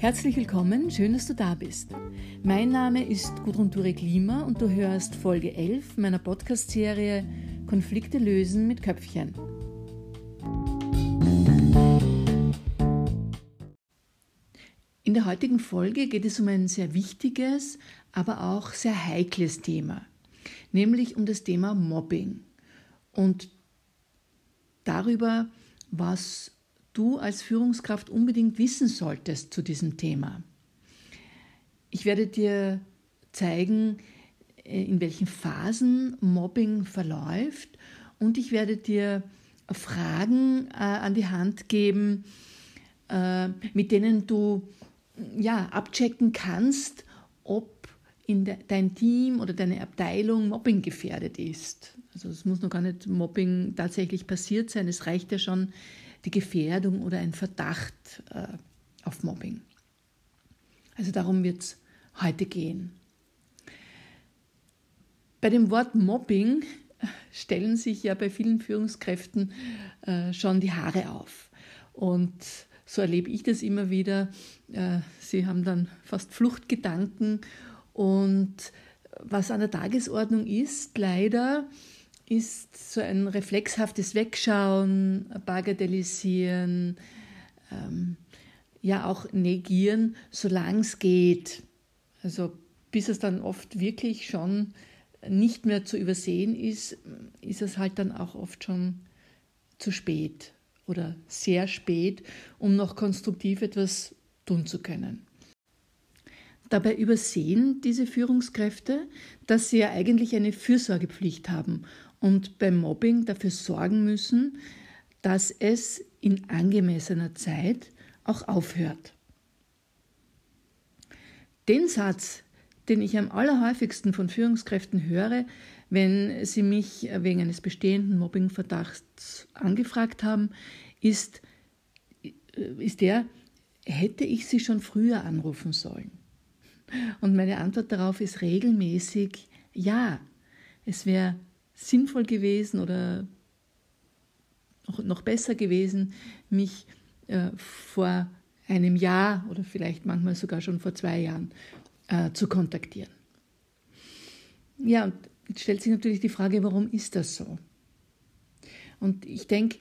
Herzlich willkommen, schön, dass du da bist. Mein Name ist Gudrun Turek Lima und du hörst Folge 11 meiner Podcast-Serie Konflikte lösen mit Köpfchen. In der heutigen Folge geht es um ein sehr wichtiges, aber auch sehr heikles Thema, nämlich um das Thema Mobbing und darüber, was du als Führungskraft unbedingt wissen solltest zu diesem Thema. Ich werde dir zeigen, äh, in welchen Phasen Mobbing verläuft und ich werde dir Fragen äh, an die Hand geben, äh, mit denen du ja, abchecken kannst, ob in de, dein Team oder deine Abteilung Mobbing gefährdet ist. Also es muss noch gar nicht Mobbing tatsächlich passiert sein, es reicht ja schon, die Gefährdung oder ein Verdacht äh, auf Mobbing. Also darum wird es heute gehen. Bei dem Wort Mobbing äh, stellen sich ja bei vielen Führungskräften äh, schon die Haare auf. Und so erlebe ich das immer wieder. Äh, sie haben dann fast Fluchtgedanken. Und was an der Tagesordnung ist, leider, ist so ein reflexhaftes Wegschauen, Bagatellisieren, ähm, ja auch negieren, solange es geht. Also bis es dann oft wirklich schon nicht mehr zu übersehen ist, ist es halt dann auch oft schon zu spät oder sehr spät, um noch konstruktiv etwas tun zu können. Dabei übersehen diese Führungskräfte, dass sie ja eigentlich eine Fürsorgepflicht haben und beim Mobbing dafür sorgen müssen, dass es in angemessener Zeit auch aufhört. Den Satz, den ich am allerhäufigsten von Führungskräften höre, wenn sie mich wegen eines bestehenden Mobbingverdachts angefragt haben, ist, ist der, hätte ich sie schon früher anrufen sollen? Und meine Antwort darauf ist regelmäßig ja. Es wäre sinnvoll gewesen oder noch besser gewesen, mich äh, vor einem Jahr oder vielleicht manchmal sogar schon vor zwei Jahren äh, zu kontaktieren. Ja, und jetzt stellt sich natürlich die Frage, warum ist das so? Und ich denke,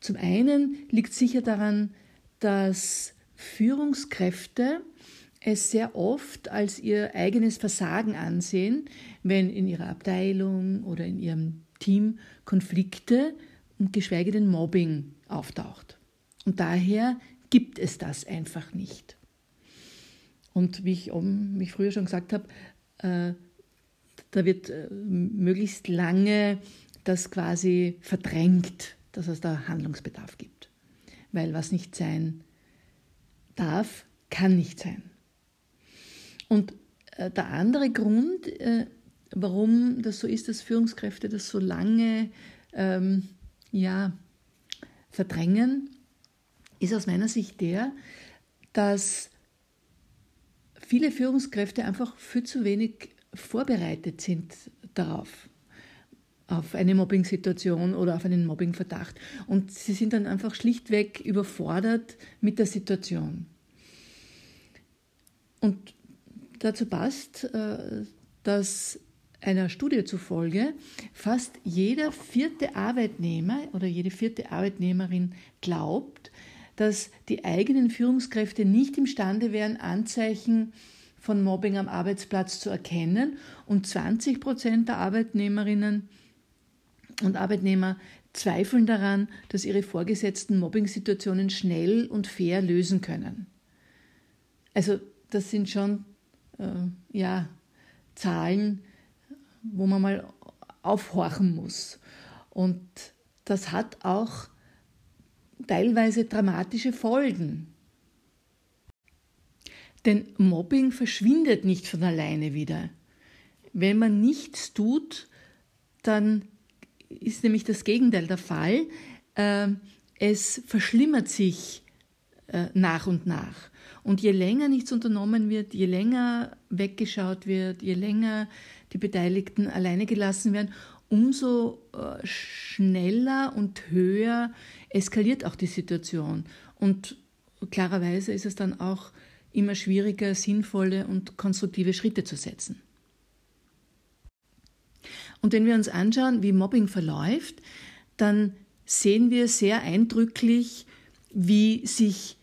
zum einen liegt sicher daran, dass Führungskräfte es sehr oft als ihr eigenes Versagen ansehen, wenn in ihrer Abteilung oder in ihrem Team Konflikte und geschweige denn Mobbing auftaucht. Und daher gibt es das einfach nicht. Und wie ich, wie ich früher schon gesagt habe, äh, da wird äh, möglichst lange das quasi verdrängt, dass es da Handlungsbedarf gibt. Weil was nicht sein darf, kann nicht sein. Und äh, der andere Grund, äh, warum das so ist, dass Führungskräfte das so lange ähm, ja, verdrängen, ist aus meiner Sicht der, dass viele Führungskräfte einfach viel zu wenig vorbereitet sind darauf, auf eine Mobbing-Situation oder auf einen Mobbing-Verdacht. Und sie sind dann einfach schlichtweg überfordert mit der Situation. Und dazu passt, äh, dass einer Studie zufolge fast jeder vierte Arbeitnehmer oder jede vierte Arbeitnehmerin glaubt, dass die eigenen Führungskräfte nicht imstande wären, Anzeichen von Mobbing am Arbeitsplatz zu erkennen und 20 Prozent der Arbeitnehmerinnen und Arbeitnehmer zweifeln daran, dass ihre Vorgesetzten Mobbing-Situationen schnell und fair lösen können. Also das sind schon äh, ja, Zahlen, wo man mal aufhorchen muss. Und das hat auch teilweise dramatische Folgen. Denn Mobbing verschwindet nicht von alleine wieder. Wenn man nichts tut, dann ist nämlich das Gegenteil der Fall. Äh, es verschlimmert sich nach und nach. Und je länger nichts unternommen wird, je länger weggeschaut wird, je länger die Beteiligten alleine gelassen werden, umso äh, schneller und höher eskaliert auch die Situation. Und klarerweise ist es dann auch immer schwieriger, sinnvolle und konstruktive Schritte zu setzen. Und wenn wir uns anschauen, wie Mobbing verläuft, dann sehen wir sehr eindrücklich, wie sich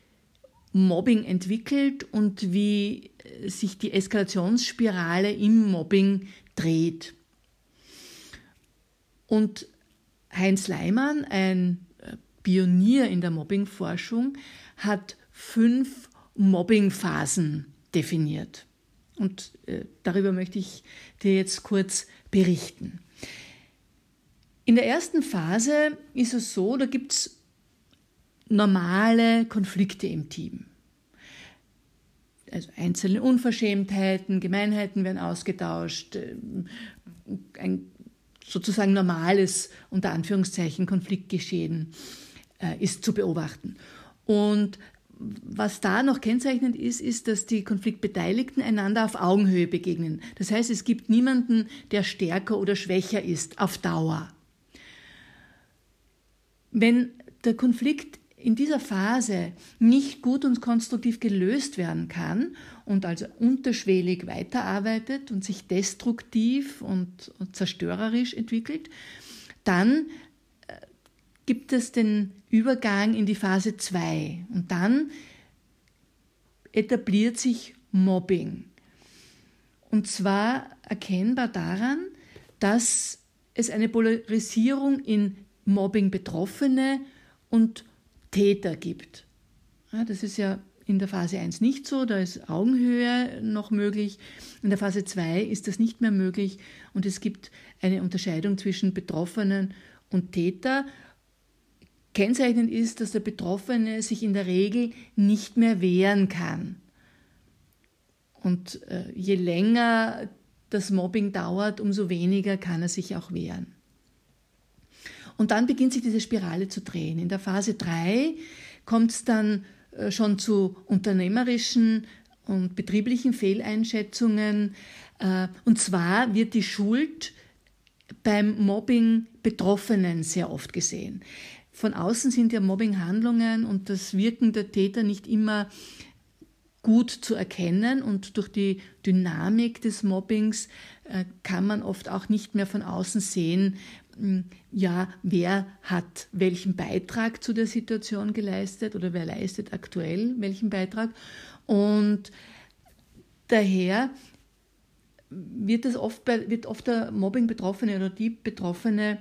Mobbing entwickelt und wie sich die Eskalationsspirale im Mobbing dreht. Und Heinz Leimann, ein äh, Pionier in der Mobbingforschung, hat fünf Mobbingphasen definiert. Und äh, darüber möchte ich dir jetzt kurz berichten. In der ersten Phase ist es so, da gibt es normale Konflikte im Team. Also einzelne Unverschämtheiten, Gemeinheiten werden ausgetauscht, äh, ein sozusagen normales, unter Anführungszeichen, Konfliktgeschehen äh, ist zu beobachten. Und was da noch kennzeichnend ist, ist, dass die Konfliktbeteiligten einander auf Augenhöhe begegnen. Das heißt, es gibt niemanden, der stärker oder schwächer ist auf Dauer. Wenn der Konflikt in dieser Phase nicht gut und konstruktiv gelöst werden kann und also unterschwellig weiterarbeitet und sich destruktiv und, zerstörerisch entwickelt, dann äh, gibt es den Übergang in die Phase 2 und dann etabliert sich Mobbing. Und zwar erkennbar daran, dass es eine Polarisierung in Mobbing-Betroffene und Täter gibt. Ja, das ist ja in der Phase 1 nicht so, da ist Augenhöhe noch möglich. In der Phase 2 ist das nicht mehr möglich und es gibt eine Unterscheidung zwischen Betroffenen und Täter. Kennzeichnend ist, dass der Betroffene sich in der Regel nicht mehr wehren kann. Und äh, je länger das Mobbing dauert, umso weniger kann er sich auch wehren. Und dann beginnt sich diese Spirale zu drehen. In der Phase 3 kommt es dann äh, schon zu unternehmerischen und betrieblichen Fehleinschätzungen. Äh, und zwar wird die Schuld beim Mobbing Betroffenen sehr oft gesehen. Von außen sind ja Mobbinghandlungen und das Wirken der Täter nicht immer gut zu erkennen und durch die Dynamik des Mobbings äh, kann man oft auch nicht mehr von außen sehen, ja, wer hat welchen Beitrag zu der Situation geleistet oder wer leistet aktuell welchen Beitrag. Und daher wird, das oft, wird oft der Mobbing-Betroffene oder die Betroffene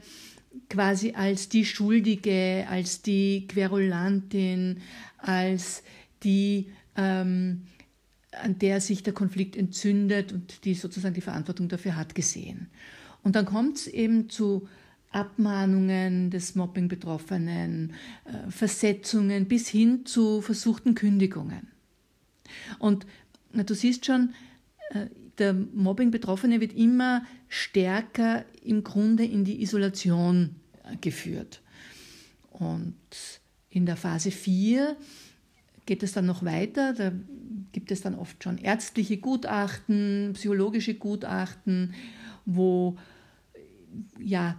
quasi als die Schuldige, als die Querulantin, als die, ähm, an der sich der Konflikt entzündet und die sozusagen die Verantwortung dafür hat, gesehen. Und dann kommt es eben zu Abmahnungen des Mobbing-Betroffenen, äh, Versetzungen bis hin zu versuchten Kündigungen. Und du siehst schon, äh, der Mobbing-Betroffene wird immer stärker im Grunde in die Isolation äh, geführt. Und in der Phase 4 geht es dann noch weiter. Da gibt es dann oft schon ärztliche Gutachten, psychologische Gutachten, wo ja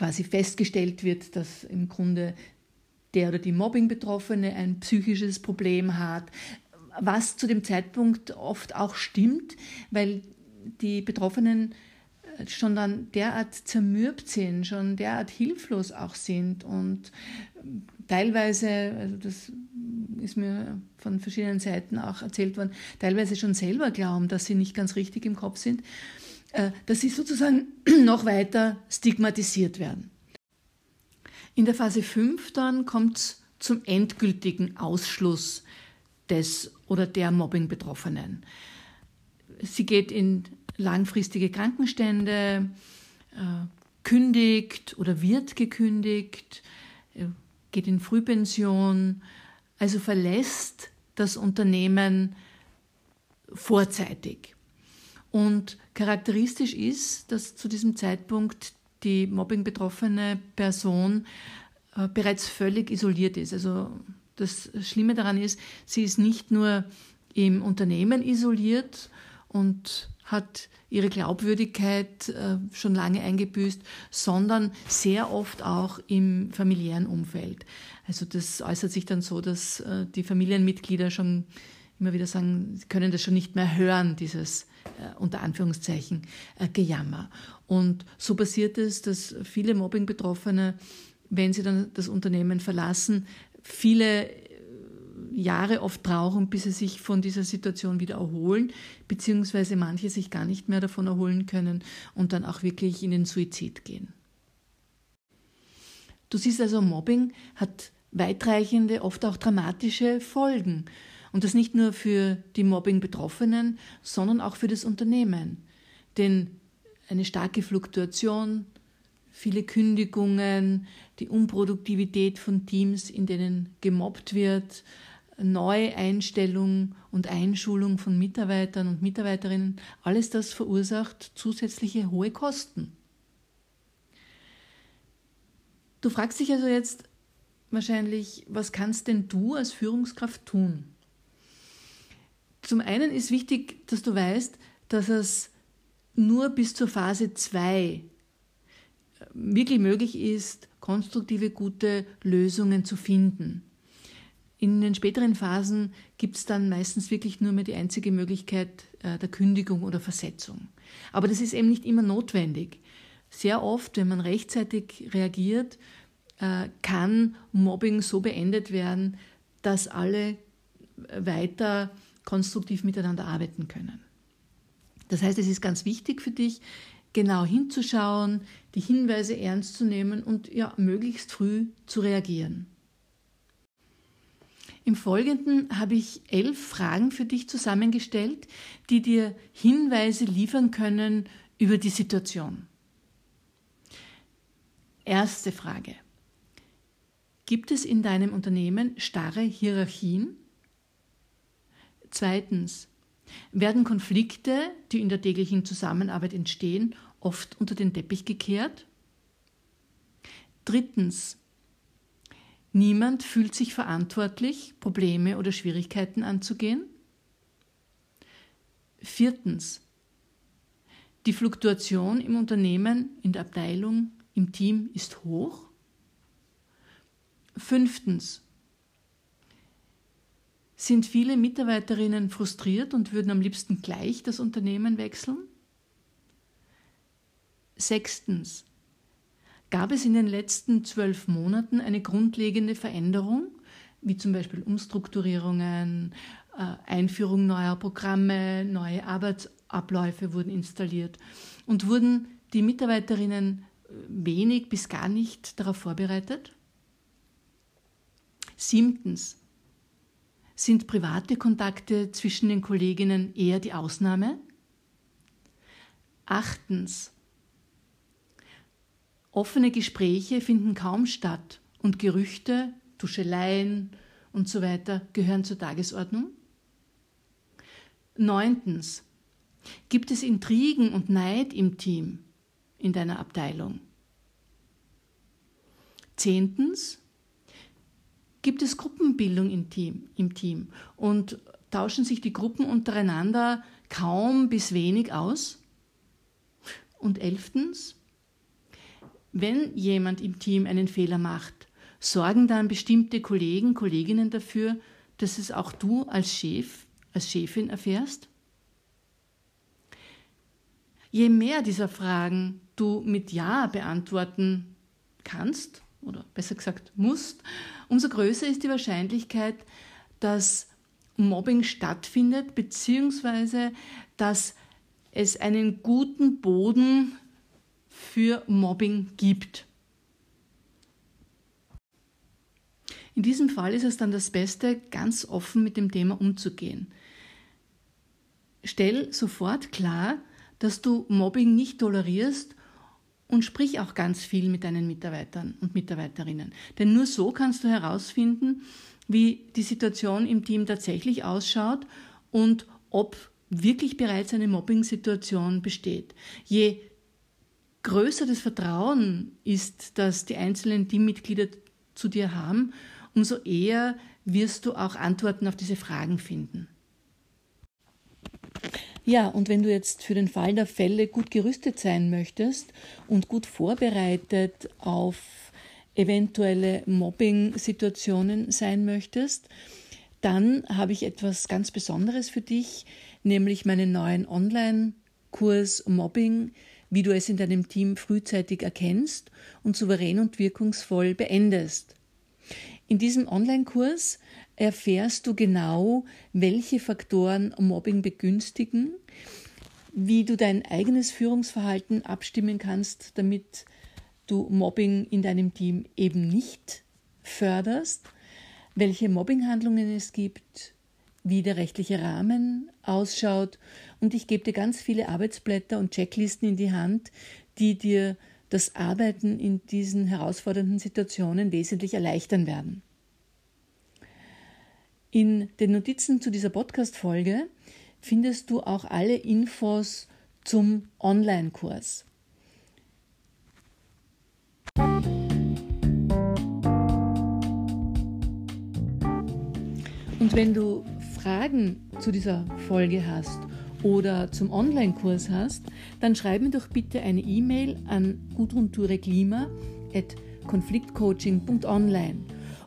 quasi festgestellt wird, dass im Grunde der oder die Mobbing-Betroffene ein psychisches Problem hat, was zu dem Zeitpunkt oft auch stimmt, weil die Betroffenen äh, schon dann derart zermürbt sind, schon derart hilflos auch sind und teilweise, also das ist mir von verschiedenen Seiten auch erzählt worden, teilweise schon selber glauben, dass sie nicht ganz richtig im Kopf sind. äh, dass sie sozusagen noch weiter stigmatisiert werden. In der Phase 5 dann kommt es zum endgültigen Ausschluss des oder der Mobbing-Betroffenen. Sie geht in langfristige Krankenstände, äh, kündigt oder wird gekündigt, äh, geht in Frühpension, also verlässt das Unternehmen vorzeitig. Und charakteristisch ist, dass zu diesem Zeitpunkt die mobbing-betroffene Person äh, bereits völlig isoliert ist. Also das Schlimme daran ist, sie ist nicht nur im Unternehmen isoliert und hat ihre Glaubwürdigkeit äh, schon lange eingebüßt, sondern sehr oft auch im familiären Umfeld. Also das äußert sich dann so, dass äh, die Familienmitglieder schon immer wieder sagen, sie können das schon nicht mehr hören, dieses unter Anführungszeichen äh, Gejammer. Und so passiert es, dass viele Mobbing-Betroffene, wenn sie dann das Unternehmen verlassen, viele äh, Jahre oft brauchen, bis sie sich von dieser Situation wieder erholen, beziehungsweise manche sich gar nicht mehr davon erholen können und dann auch wirklich in den Suizid gehen. Du siehst also, Mobbing hat weitreichende, oft auch dramatische Folgen. Und das nicht nur für die Mobbing-Betroffenen, sondern auch für das Unternehmen. Denn eine starke Fluktuation, viele Kündigungen, die Unproduktivität von Teams, in denen gemobbt wird, Neueinstellung und Einschulung von Mitarbeitern und Mitarbeiterinnen, alles das verursacht zusätzliche hohe Kosten. Du fragst dich also jetzt wahrscheinlich, was kannst denn du als Führungskraft tun? Zum einen ist wichtig, dass du weißt, dass es nur bis zur Phase 2 wirklich möglich ist, konstruktive, gute Lösungen zu finden. In den späteren Phasen gibt es dann meistens wirklich nur mehr die einzige Möglichkeit äh, der Kündigung oder Versetzung. Aber das ist eben nicht immer notwendig. Sehr oft, wenn man rechtzeitig reagiert, äh, kann Mobbing so beendet werden, dass alle weiter konstruktiv miteinander arbeiten können. Das heißt, es ist ganz wichtig für dich, genau hinzuschauen, die Hinweise ernst zu nehmen und ja, möglichst früh zu reagieren. Im Folgenden habe ich elf Fragen für dich zusammengestellt, die dir Hinweise liefern können über die Situation. Erste Frage. Gibt es in deinem Unternehmen starre Hierarchien? Zweitens. Werden Konflikte, die in der täglichen Zusammenarbeit entstehen, oft unter den Teppich gekehrt? Drittens. Niemand fühlt sich verantwortlich, Probleme oder Schwierigkeiten anzugehen. Viertens. Die Fluktuation im Unternehmen, in der Abteilung, im Team ist hoch. Fünftens. Sind viele Mitarbeiterinnen frustriert und würden am liebsten gleich das Unternehmen wechseln? Sechstens. Gab es in den letzten zwölf Monaten eine grundlegende Veränderung, wie zum Beispiel Umstrukturierungen, äh, Einführung neuer Programme, neue Arbeitsabläufe wurden installiert und wurden die Mitarbeiterinnen äh, wenig bis gar nicht darauf vorbereitet? Siebtens. Sind private Kontakte zwischen den Kolleginnen eher die Ausnahme? Achtens. Offene Gespräche finden kaum statt und Gerüchte, Tuscheleien und so weiter gehören zur Tagesordnung. Neuntens. Gibt es Intrigen und Neid im Team, in deiner Abteilung? Zehntens. Gibt es Gruppenbildung im Team, im Team und tauschen sich die Gruppen untereinander kaum bis wenig aus? Und elftens, wenn jemand im Team einen Fehler macht, sorgen dann bestimmte Kollegen, Kolleginnen dafür, dass es auch du als Chef, als Chefin erfährst? Je mehr dieser Fragen du mit Ja beantworten kannst, oder besser gesagt musst, umso größer ist die Wahrscheinlichkeit, dass Mobbing stattfindet, beziehungsweise dass es einen guten Boden für Mobbing gibt. In diesem Fall ist es dann das Beste, ganz offen mit dem Thema umzugehen. Stell sofort klar, dass du Mobbing nicht tolerierst und sprich auch ganz viel mit deinen Mitarbeitern und Mitarbeiterinnen. Denn nur so kannst du herausfinden, wie die Situation im Team tatsächlich ausschaut und ob wirklich bereits eine Mobbing-Situation besteht. Je größer das Vertrauen ist, das die einzelnen Teammitglieder zu dir haben, umso eher wirst du auch Antworten auf diese Fragen finden. Ja, und wenn du jetzt für den Fall der Fälle gut gerüstet sein möchtest und gut vorbereitet auf eventuelle Mobbing-Situationen sein möchtest, dann habe ich etwas ganz Besonderes für dich, nämlich meinen neuen Online-Kurs Mobbing, wie du es in deinem Team frühzeitig erkennst und souverän und wirkungsvoll beendest. In diesem Online-Kurs erfährst du genau, welche Faktoren Mobbing begünstigen, wie du dein eigenes Führungsverhalten abstimmen kannst, damit du Mobbing in deinem Team eben nicht förderst, welche Mobbinghandlungen es gibt, wie der rechtliche Rahmen ausschaut und ich gebe dir ganz viele Arbeitsblätter und Checklisten in die Hand, die dir das Arbeiten in diesen herausfordernden Situationen wesentlich erleichtern werden. In den Notizen zu dieser Podcast-Folge findest du auch alle Infos zum Online-Kurs. Und wenn du Fragen zu dieser Folge hast oder zum Online-Kurs hast, dann schreib mir doch bitte eine E-Mail an gudruntureklima.konfliktcoaching.online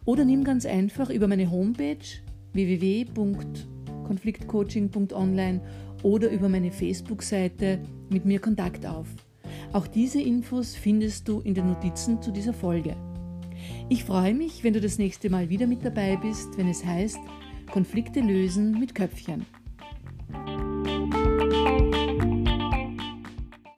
oder nimm ganz einfach über meine Homepage www.konfliktcoaching.online oder über meine Facebook-Seite mit mir Kontakt auf. Auch diese Infos findest du in den Notizen zu dieser Folge. Ich freue mich, wenn du das nächste Mal wieder mit dabei bist, wenn es heißt Konflikte lösen mit Köpfchen.